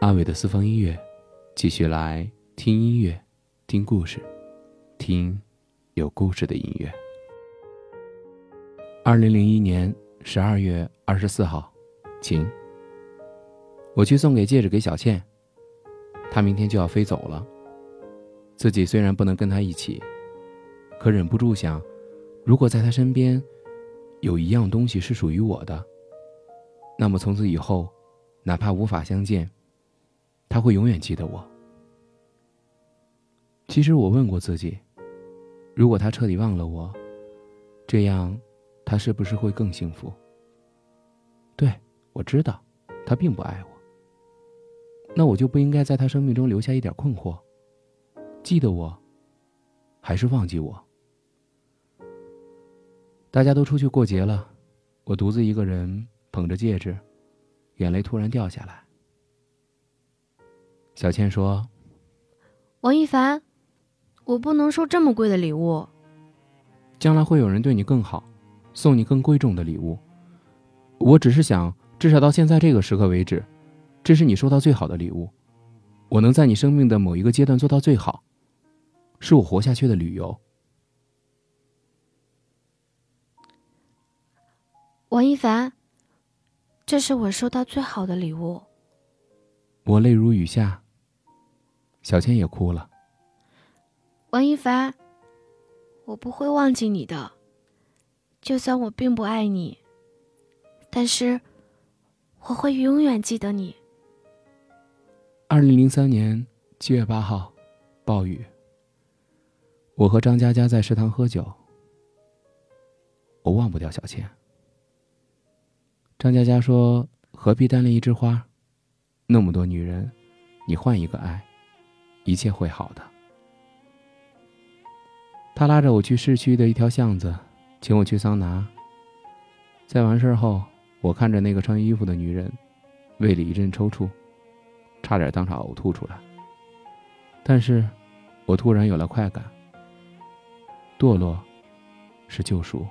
阿伟的私房音乐，继续来听音乐，听故事，听有故事的音乐。二零零一年十二月二十四号，晴。我去送给戒指给小倩，她明天就要飞走了。自己虽然不能跟她一起，可忍不住想，如果在她身边，有一样东西是属于我的，那么从此以后，哪怕无法相见。他会永远记得我。其实我问过自己，如果他彻底忘了我，这样，他是不是会更幸福？对，我知道，他并不爱我。那我就不应该在他生命中留下一点困惑，记得我，还是忘记我？大家都出去过节了，我独自一个人捧着戒指，眼泪突然掉下来。小倩说：“王一凡，我不能收这么贵的礼物。将来会有人对你更好，送你更贵重的礼物。我只是想，至少到现在这个时刻为止，这是你收到最好的礼物。我能在你生命的某一个阶段做到最好，是我活下去的理由。”王一凡，这是我收到最好的礼物。我泪如雨下。小千也哭了。王一凡，我不会忘记你的，就算我并不爱你，但是我会永远记得你。二零零三年七月八号，暴雨。我和张佳佳在食堂喝酒，我忘不掉小倩。张佳佳说：“何必单恋一枝花？那么多女人，你换一个爱。”一切会好的。他拉着我去市区的一条巷子，请我去桑拿。在完事后，我看着那个穿衣服的女人，胃里一阵抽搐，差点当场呕吐出来。但是，我突然有了快感。堕落，是救赎。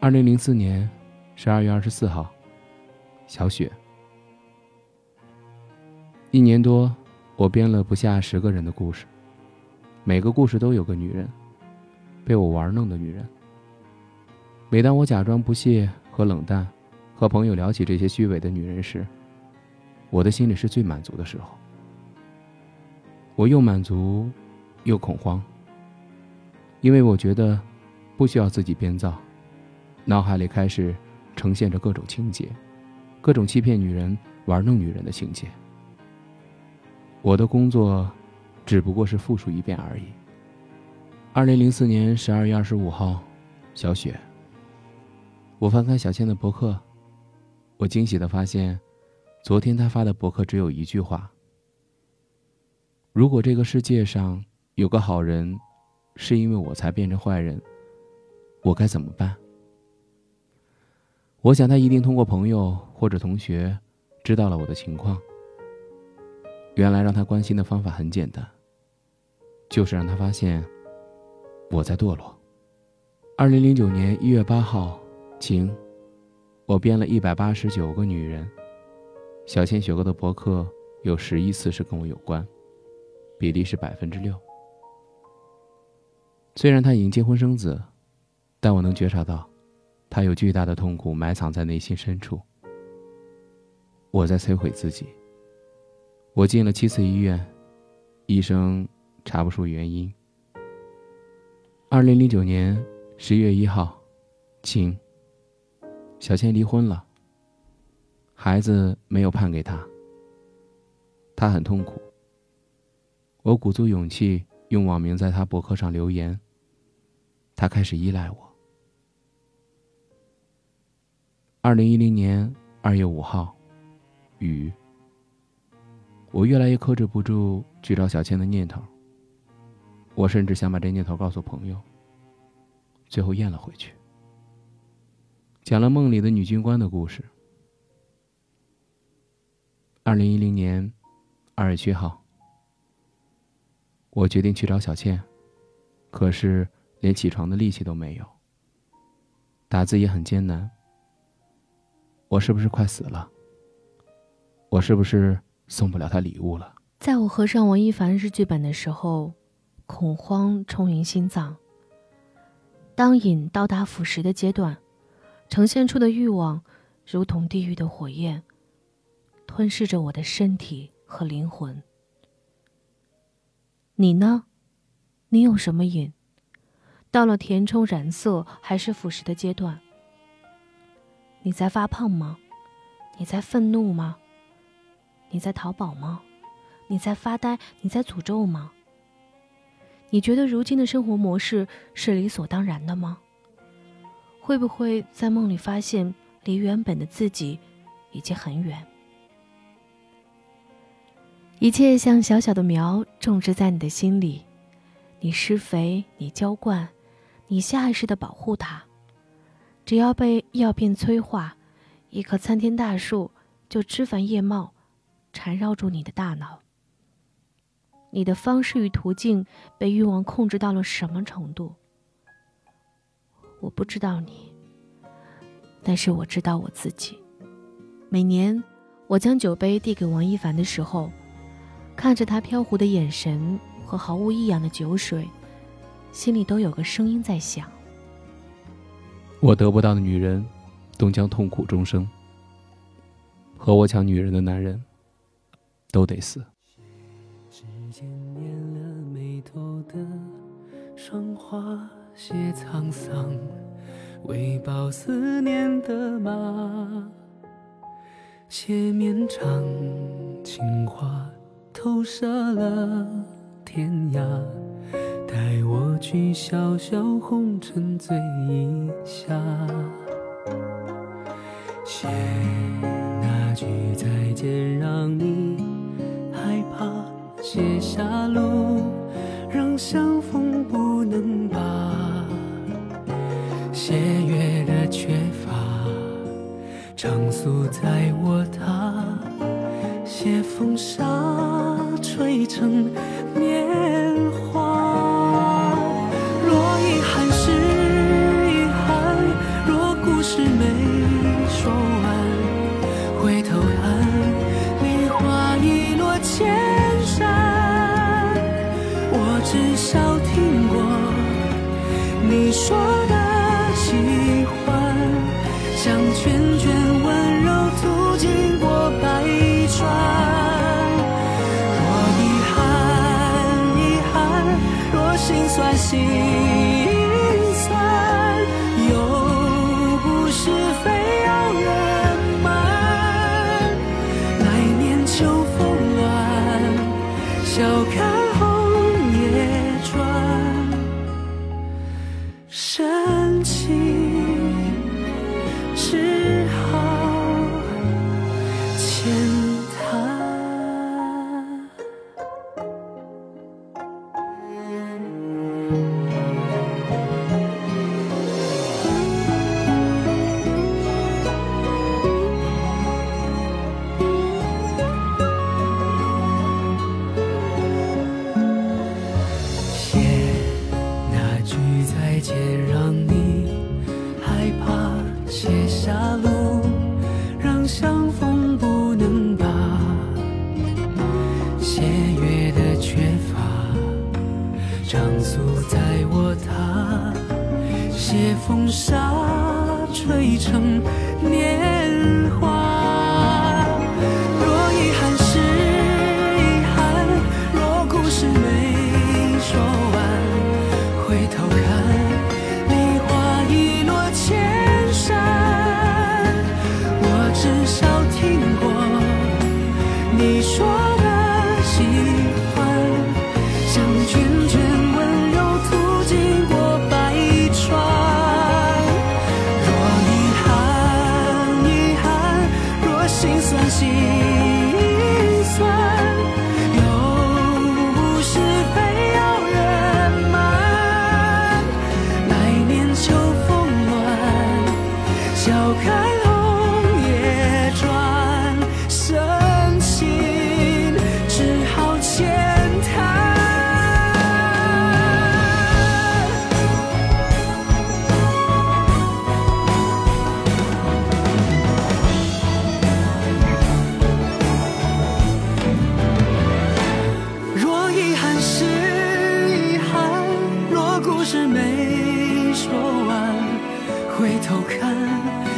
二零零四年十二月二十四号，小雪。一年多，我编了不下十个人的故事，每个故事都有个女人，被我玩弄的女人。每当我假装不屑和冷淡，和朋友聊起这些虚伪的女人时，我的心里是最满足的时候。我又满足，又恐慌，因为我觉得不需要自己编造，脑海里开始呈现着各种情节，各种欺骗女人、玩弄女人的情节。我的工作，只不过是复述一遍而已。二零零四年十二月二十五号，小雪。我翻开小倩的博客，我惊喜的发现，昨天她发的博客只有一句话：“如果这个世界上有个好人，是因为我才变成坏人，我该怎么办？”我想他一定通过朋友或者同学，知道了我的情况。原来让他关心的方法很简单，就是让他发现我在堕落。二零零九年一月八号，晴，我编了一百八十九个女人。小千雪哥的博客有十一次是跟我有关，比例是百分之六。虽然他已经结婚生子，但我能觉察到，他有巨大的痛苦埋藏在内心深处。我在摧毁自己。我进了七次医院，医生查不出原因。二零零九年十月一号，晴。小倩离婚了，孩子没有判给他，他很痛苦。我鼓足勇气用网名在他博客上留言，他开始依赖我。二零一零年二月五号，雨。我越来越克制不住去找小倩的念头。我甚至想把这念头告诉朋友，最后咽了回去。讲了梦里的女军官的故事。二零一零年二月七号，我决定去找小倩，可是连起床的力气都没有。打字也很艰难。我是不是快死了？我是不是送不了他礼物了？在我合上王一凡日剧本的时候，恐慌充盈心脏。当瘾到达腐蚀的阶段，呈现出的欲望如同地狱的火焰，吞噬着我的身体和灵魂。你呢？你有什么瘾？到了填充、染色还是腐蚀的阶段？你在发胖吗？你在愤怒吗？你在淘宝吗？你在发呆？你在诅咒吗？你觉得如今的生活模式是理所当然的吗？会不会在梦里发现离原本的自己已经很远？一切像小小的苗种植在你的心里，你施肥，你浇灌，你下意识的保护它。只要被药片催化，一棵参天大树就枝繁叶茂，缠绕住你的大脑。你的方式与途径被欲望控制到了什么程度？我不知道你，但是我知道我自己。每年，我将酒杯递给王一凡的时候。看着他飘忽的眼神和毫无异样的酒水，心里都有个声音在响：我得不到的女人，都将痛苦终生。和我抢女人的男人，都得死。指尖捻了眉头的霜花，写沧桑，为报思念的马，写绵长情话。投射了天涯，带我去小小红尘醉一下。写那句再见，让你害怕；写下路，让相逢不能罢。写月的缺乏，长宿在我他。写风沙。吹成事没说完，回头看，梨花已落千山。我至少听过你说的喜欢，像卷卷温柔途经过百川。若遗憾，遗憾；若心酸，心，成年华。笑看红叶转深情只好浅谈若遗憾是遗憾若故事没说完回头看